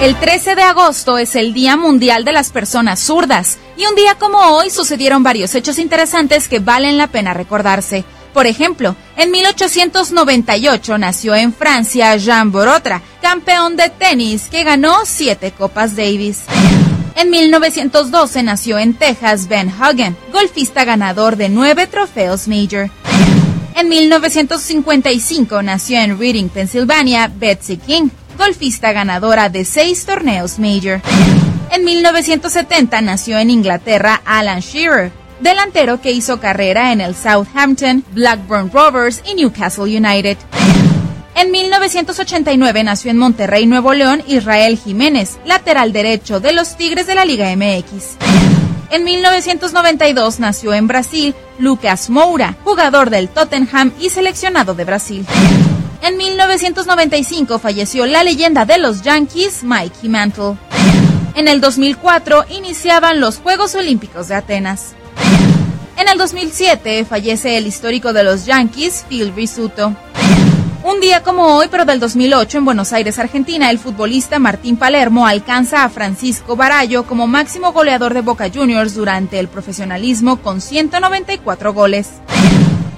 El 13 de agosto es el Día Mundial de las Personas Zurdas y un día como hoy sucedieron varios hechos interesantes que valen la pena recordarse. Por ejemplo, en 1898 nació en Francia Jean Borotra, campeón de tenis que ganó siete Copas Davis. En 1912 nació en Texas Ben Hagen, golfista ganador de nueve trofeos Major. En 1955 nació en Reading, Pensilvania, Betsy King, golfista ganadora de seis torneos Major. En 1970 nació en Inglaterra Alan Shearer, delantero que hizo carrera en el Southampton, Blackburn Rovers y Newcastle United. En 1989 nació en Monterrey, Nuevo León, Israel Jiménez, lateral derecho de los Tigres de la Liga MX. En 1992 nació en Brasil Lucas Moura, jugador del Tottenham y seleccionado de Brasil. En 1995 falleció la leyenda de los Yankees, Mikey Mantle. En el 2004 iniciaban los Juegos Olímpicos de Atenas. En el 2007 fallece el histórico de los Yankees, Phil Risuto. Un día como hoy, pero del 2008, en Buenos Aires, Argentina, el futbolista Martín Palermo alcanza a Francisco Barallo como máximo goleador de Boca Juniors durante el profesionalismo con 194 goles.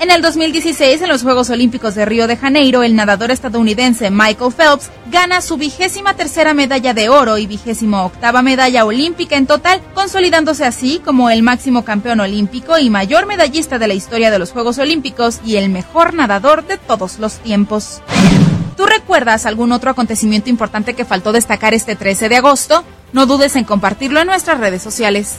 En el 2016, en los Juegos Olímpicos de Río de Janeiro, el nadador estadounidense Michael Phelps gana su vigésima tercera medalla de oro y vigésimo octava medalla olímpica en total, consolidándose así como el máximo campeón olímpico y mayor medallista de la historia de los Juegos Olímpicos y el mejor nadador de todos los tiempos. ¿Tú recuerdas algún otro acontecimiento importante que faltó destacar este 13 de agosto? No dudes en compartirlo en nuestras redes sociales.